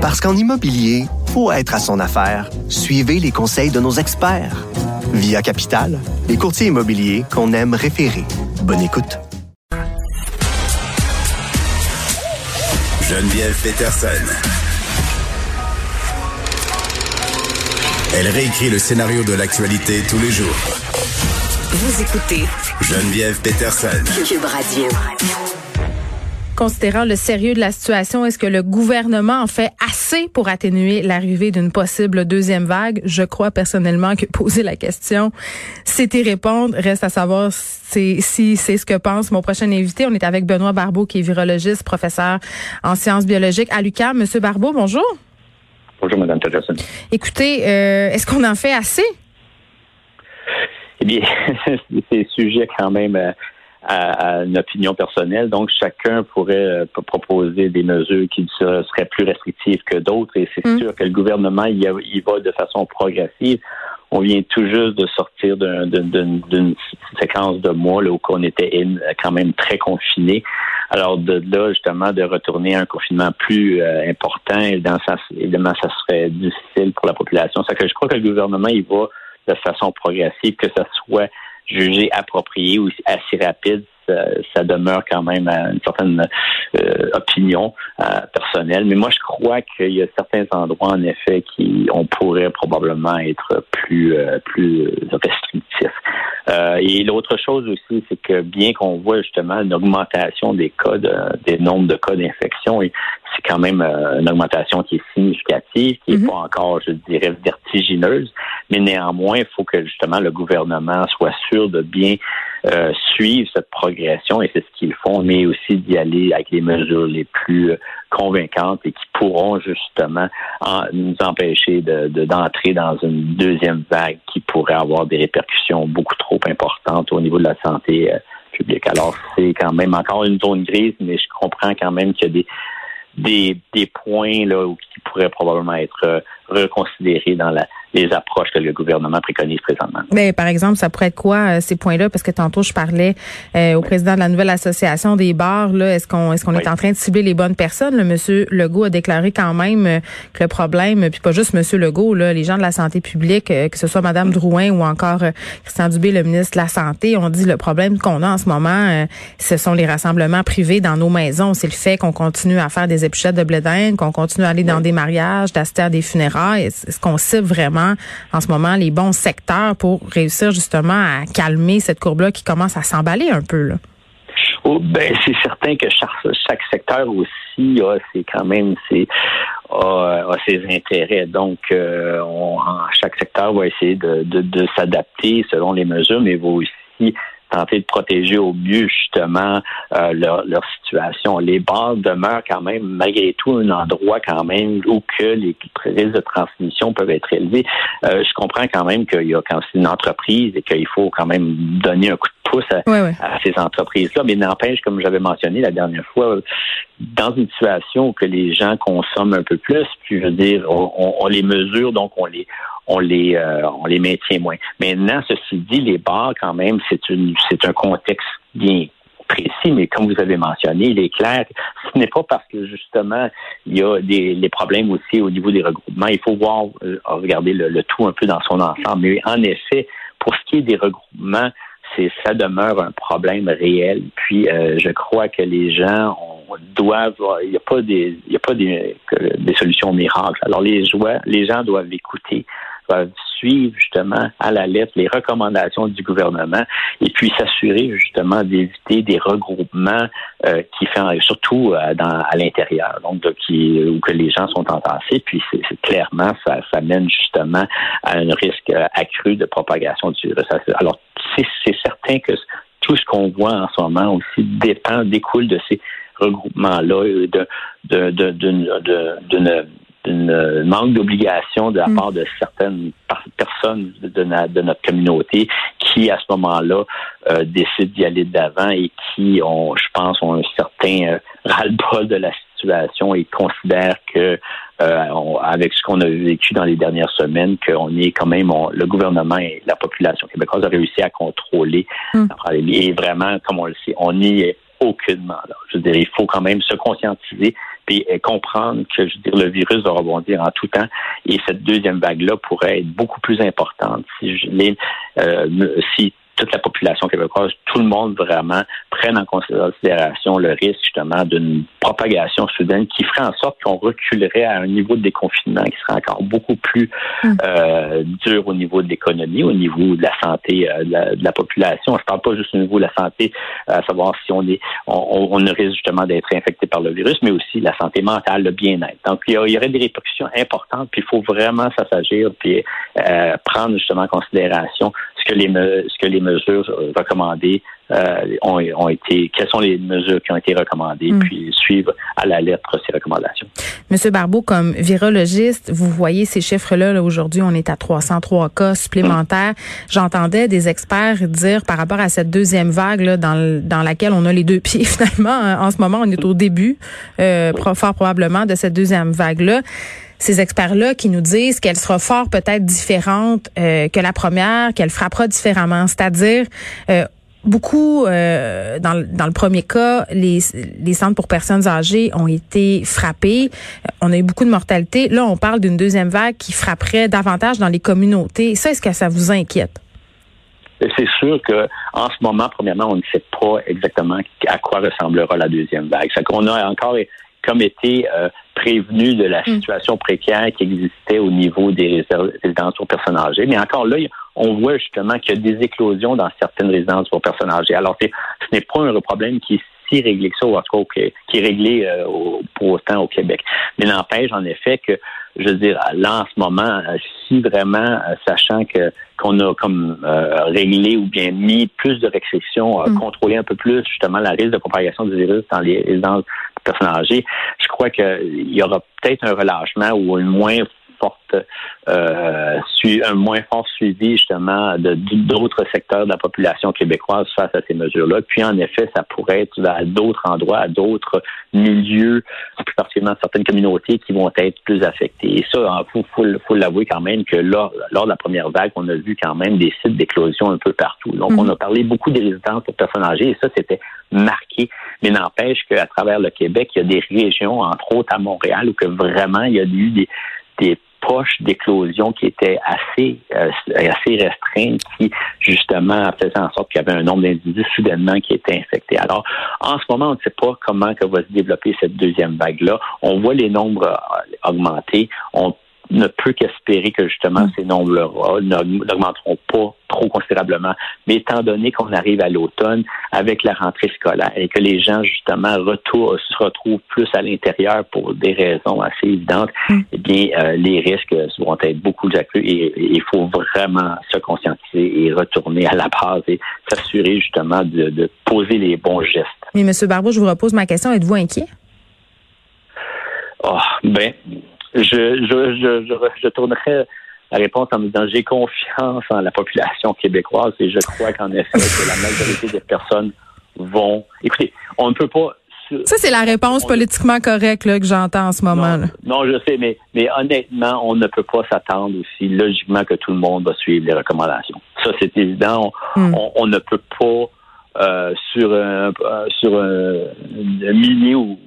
Parce qu'en immobilier, faut être à son affaire. Suivez les conseils de nos experts. Via Capital, les courtiers immobiliers qu'on aime référer. Bonne écoute. Geneviève Peterson. Elle réécrit le scénario de l'actualité tous les jours. Vous écoutez Geneviève Peterson. Cube Radio. Considérant le sérieux de la situation, est-ce que le gouvernement en fait assez pour atténuer l'arrivée d'une possible deuxième vague? Je crois personnellement que poser la question, c'était répondre. Reste à savoir si c'est ce que pense mon prochain invité. On est avec Benoît Barbeau, qui est virologiste, professeur en sciences biologiques à l'UQAM. Monsieur Barbeau, bonjour. Bonjour, Mme Peterson. Écoutez, euh, est-ce qu'on en fait assez? Eh bien, c'est sujet quand même à, à, une opinion personnelle. Donc, chacun pourrait euh, proposer des mesures qui seraient plus restrictives que d'autres. Et c'est mm. sûr que le gouvernement y, va de façon progressive. On vient tout juste de sortir d'une séquence de mois là, où on était quand même très confiné. Alors de là, justement, de retourner à un confinement plus euh, important, évidemment ça, évidemment, ça serait difficile pour la population. Ça que je crois que le gouvernement, il va de façon progressive, que ce soit jugé approprié ou assez rapide, ça, demeure quand même une certaine euh, opinion euh, personnelle. Mais moi, je crois qu'il y a certains endroits, en effet, qui on pourrait probablement être plus euh, plus restrictifs. Et l'autre chose aussi, c'est que bien qu'on voit justement une augmentation des cas des nombres de cas d'infection, c'est quand même une augmentation qui est significative, qui n'est mm-hmm. pas encore, je dirais, vertigineuse, mais néanmoins, il faut que justement le gouvernement soit sûr de bien euh, suivre cette progression et c'est ce qu'ils font, mais aussi d'y aller avec les mesures les plus convaincantes et qui pourront justement nous empêcher de, d'entrer dans une deuxième vague qui pourrait avoir des répercussions beaucoup trop importantes au niveau de la santé euh, publique. Alors c'est quand même encore une zone grise, mais je comprends quand même qu'il y a des des, des points là qui pourraient probablement être reconsidérés dans la les approches que le gouvernement préconise présentement. Mais par exemple, ça pourrait être quoi euh, ces points-là? Parce que tantôt je parlais euh, au président de la nouvelle association des bars. Là, est-ce qu'on est-ce qu'on est en train de cibler les bonnes personnes? Le Monsieur Legault a déclaré quand même euh, que le problème, puis pas juste Monsieur Legault, là, les gens de la santé publique, que ce soit Madame Drouin ou encore Christian Dubé, le ministre de la santé, ont dit le problème qu'on a en ce moment, ce sont les rassemblements privés dans nos maisons. C'est le fait qu'on continue à faire des épichettes de blé qu'on continue à aller dans des mariages, d'assister à des funérailles. Est-ce qu'on cible vraiment en ce moment les bons secteurs pour réussir justement à calmer cette courbe-là qui commence à s'emballer un peu? Oh, ben, c'est certain que chaque, secteur aussi a c'est quand même ses, a, ses intérêts. Donc, euh, chaque secteur va essayer de s'adapter selon les mesures, mais va aussi tenter de protéger au mieux justement euh, leur, leur, situation. Les bars demeurent quand même malgré tout un endroit quand même où que les risques de transmission peuvent être élevés. Euh, je comprends quand même qu'il y a quand c'est une entreprise et qu'il faut quand même donner un coup de à, ces entreprises-là, mais n'empêche, comme j'avais mentionné la dernière fois, dans une situation où que les gens consomment un peu plus, puis je veux dire, on, on les mesure, donc on les on les euh, on les maintient moins. Maintenant, ceci dit, les bars, quand même, c'est une c'est un contexte bien précis, mais comme vous avez mentionné, il est clair, ce n'est pas parce que justement il y a des les problèmes aussi au niveau des regroupements. Il faut voir euh, regarder le, tout un peu dans son ensemble. Mais en effet, pour ce qui est des regroupements, c'est ça demeure un problème réel. Puis euh, je crois que les gens doivent il n'y a pas des il a pas des, des solutions miracles. Alors les joueurs, les gens doivent écouter doivent suivre justement à la lettre les recommandations du gouvernement et puis s'assurer justement d'éviter des regroupements euh, qui font surtout euh, dans, à l'intérieur, donc qui, où que les gens sont entassés. Puis c'est, clairement ça, ça mène justement à un risque euh, accru de propagation du virus. Alors c'est, certain que tout ce qu'on voit en ce moment aussi dépend, découle de ces regroupements-là, de, de, de, d'une une manque d'obligation de la mm. part de certaines personnes de, notre communauté qui, à ce moment-là, euh, décident d'y aller d'avant et qui, ont, je pense, ont un certain euh, ras-le-bol de la situation et considèrent que, avec ce qu'on a vécu dans les dernières semaines, qu'on est quand même, le gouvernement et la population québécoise a réussi à contrôler mm. Et vraiment, comme on le sait, on y est aucunement. Là. Je veux dire, il faut quand même se conscientiser puis comprendre que je veux dire, le virus va rebondir en tout temps et cette deuxième vague-là pourrait être beaucoup plus importante si, je, les, euh, si toute la population québécoise, tout le monde vraiment prenne en considération le risque justement d'une propagation soudaine qui ferait en sorte qu'on reculerait à un niveau de déconfinement qui serait encore beaucoup plus mm. euh, dur au niveau de l'économie, au niveau de la santé euh, de, la, population. Je ne parle pas juste au niveau de la santé, à savoir si on est on, on risque justement d'être infecté par le virus, mais aussi la santé mentale, le bien-être. Donc il y, aurait des répercussions importantes, puis il faut vraiment s'assagir puis euh, prendre justement en considération ce que les ce que les mesures recommandées euh, ont, ont, été, quelles sont les mesures qui ont été recommandées, mm. puis suivre à la lettre ces recommandations. Monsieur Barbeau, comme virologiste, vous voyez ces chiffres-là. -là, Aujourd'hui, on est à 303 cas supplémentaires. J'entendais des experts dire par rapport à cette deuxième vague là, dans, dans laquelle on a les deux pieds finalement. Hein, en ce moment, on est au début, euh, fort probablement, de cette deuxième vague-là ces experts-là qui nous disent qu'elle sera fort peut-être différente euh, que la première, qu'elle frappera différemment. C'est-à-dire, euh, Beaucoup, euh, dans, dans, le premier cas, les, les centres pour personnes âgées ont été frappés. On a eu beaucoup de mortalité. Là, on parle d'une deuxième vague qui frapperait davantage dans les communautés. Ça, est-ce que ça vous inquiète? C'est sûr que en ce moment, premièrement, on ne sait pas exactement à quoi ressemblera la deuxième vague. C'est qu'on a encore comme été euh, prévenu de la mm. situation précaire qui existait au niveau des résidences pour personnes âgées. Mais encore là, on voit justement qu'il y a des éclosions dans certaines résidences pour personnes âgées. Alors, ce n'est pas un problème qui est si réglé que ça, ou en tout cas qui est réglé euh, pour autant au Québec. Mais n'empêche, en effet, que je veux dire, là, en ce moment, euh, si vraiment, euh, sachant que qu'on a comme réglé ou bien mis plus de restrictions, mm. contrôlé un peu plus justement la risque de propagation du virus dans les résidences personnes âgées, je crois qu'il y aura peut-être un relâchement ou moins forte, euh, un moins fort suivi justement de d'autres secteurs de la population québécoise face à ces mesures-là. Puis en effet, ça pourrait être à d'autres endroits, à d'autres milieux, plus particulièrement certaines communautés qui vont être plus affectées. Et ça, il faut, faut, l'avouer quand même que lors, lors de la première vague, on a vu quand même des sites d'éclosion un peu partout. Donc, on mm. a parlé beaucoup des résidences pour personnes âgées et ça, c'était marqué. Mais n'empêche qu'à travers le Québec, il y a des régions, entre autres à Montréal, où que vraiment il y a eu des, des poche d'éclosion qui était assez euh, assez restreinte, qui justement faisait en sorte qu'il y avait un nombre d'individus soudainement qui étaient infectés. Alors, en ce moment, on ne sait pas comment que va se développer cette deuxième vague-là. On voit les nombres euh, augmenter. On ne peut qu'espérer que justement mm. ces nombres-là n'augmenteront pas trop considérablement. Mais étant donné qu'on arrive à l'automne avec la rentrée scolaire et que les gens justement se retrouvent plus à l'intérieur pour des raisons assez évidentes, mm. eh bien euh, les risques vont être beaucoup plus accrus et il faut vraiment se conscientiser et retourner à la base et s'assurer justement de, de poser les bons gestes. Mais M. Barbeau, je vous repose ma question. Êtes-vous inquiet? Oh, ben, je, je, je, je, tournerai la réponse en me disant j'ai confiance en la population québécoise et je crois qu'en effet que la majorité des personnes vont. Écoutez, on ne peut pas. Ça, c'est la réponse politiquement correcte là, que j'entends en ce moment. Non, non, je sais, mais, mais honnêtement, on ne peut pas s'attendre aussi logiquement que tout le monde va suivre les recommandations. Ça, c'est évident. On, hmm. on, ne peut pas euh, sur un, euh, sur un, un millier ou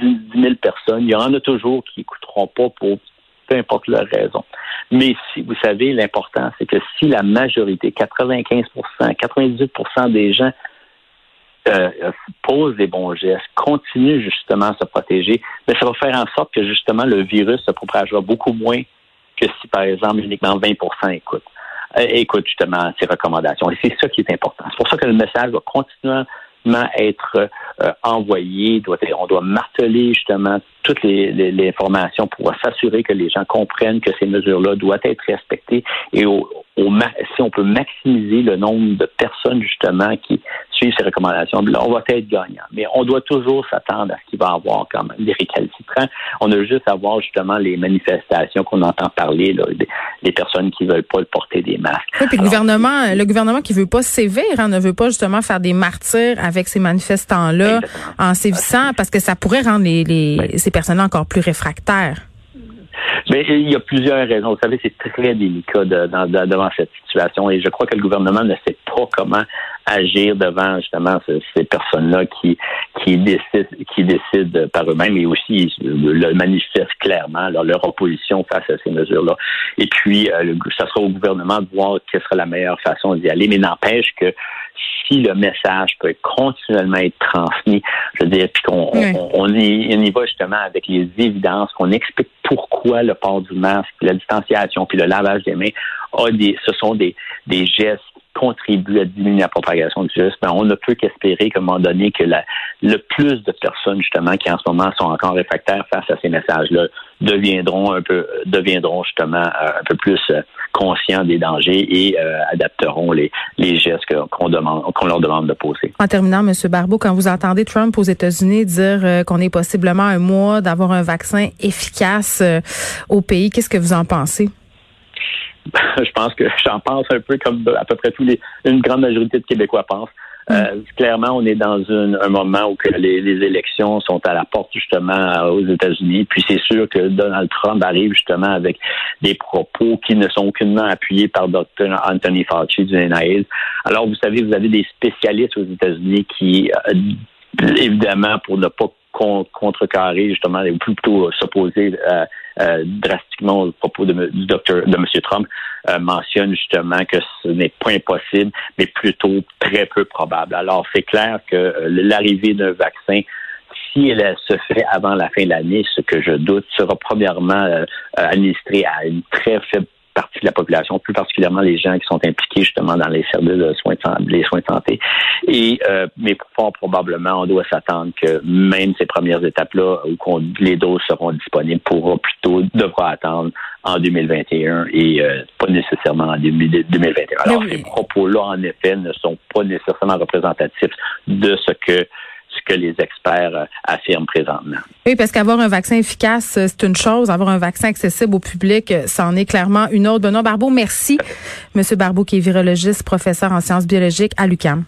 10 000 personnes. Il y en a toujours qui n'écouteront pas pour peu importe leur raison. Mais si, vous savez, l'important, c'est que si la majorité, 95% 98% des gens euh, posent des bons gestes, continuent justement à se protéger, mais ben, ça va faire en sorte que justement le virus se propagera beaucoup moins que si, par exemple, uniquement 20% écoutent. Euh, écoute justement ces recommandations. Et c'est ça qui est important. C'est pour ça que le message va continuer être euh, envoyé. Doit, on doit marteler justement toutes les, les, informations pour s'assurer que les gens comprennent que ces mesures-là doivent être respectées et au, si on peut maximiser le nombre de personnes justement qui suivent ces recommandations, là, on va être gagnant. Mais on doit toujours s'attendre à ce qu'il va y avoir quand même des récalcitrants. On a juste à voir justement les manifestations qu'on entend parler, là, des, personnes qui veulent pas porter des masques. Oui, puis le gouvernement, le gouvernement qui veut pas sévir, hein, ne veut pas justement faire des martyrs avec ces manifestants-là en sévissant, parce que ça pourrait rendre les, les ces personnes encore plus réfractaires. Mais il y a plusieurs raisons. Vous savez, c'est très délicat devant cette situation et je crois que le gouvernement ne sait pas comment agir devant justement ces personnes-là qui décident par eux-mêmes et aussi le manifestent clairement leur opposition face à ces mesures-là. Et puis, euh, ça sera au gouvernement de voir quelle sera la meilleure façon d'y aller, mais n'empêche que si le message peut continuellement être transmis, je veux dire, puis qu'on on, y, va justement avec les évidences, qu'on explique pourquoi le port du masque, la distanciation, puis le lavage des mains, a des, ce sont des, des gestes contribuent à diminuer la propagation du virus, on ne peut qu'espérer qu'à un moment donné que le plus de personnes justement qui en ce moment sont encore réfractaires face à ces messages-là deviendront un peu deviendront justement euh, un peu plus euh, conscients des dangers et euh, adapteront les, les gestes qu'on demande qu'on leur demande de poser. En terminant, M. Barbeau, quand vous entendez Trump aux États-Unis dire qu'on est possiblement un mois d'avoir un vaccin efficace au pays, qu'est-ce que vous en pensez? je pense que j'en pense un peu comme à peu près tous les, une grande majorité de Québécois pensent. Euh, mm. clairement, on est dans un moment où que les, élections sont à la porte justement aux États-Unis. Puis c'est sûr que Donald Trump arrive justement avec des propos qui ne sont aucunement appuyés par Dr. Anthony Fauci du NIH. Alors, vous savez, vous avez des spécialistes aux États-Unis qui, euh, évidemment, pour ne pas contrecarrer justement, ou plutôt s'opposer euh, euh, drastiquement au propos de, du docteur de M. Trump, euh, mentionne justement que ce n'est pas impossible, mais plutôt très peu probable. Alors, c'est clair que l'arrivée d'un vaccin si elle se fait avant la fin de l'année, ce que je doute, sera premièrement administré à une très faible partie de la population, plus particulièrement les gens qui sont impliqués justement dans les services de soins de santé, les soins de santé. Et euh, mais fort probablement, on doit s'attendre que même ces premières étapes-là, où les doses seront disponibles, pourra plutôt devra attendre en 2021 et euh, pas nécessairement en 2021. Alors ces propos-là, en effet, ne sont pas nécessairement représentatifs de ce que que les experts euh, affirment présentement. Oui, parce qu'avoir un vaccin efficace, euh, c'est une chose. Avoir un vaccin accessible au public, euh, c'en est clairement une autre. Benoît Barbeau, merci. Monsieur Barbeau, qui est virologiste, professeur en sciences biologiques à l'UQAM.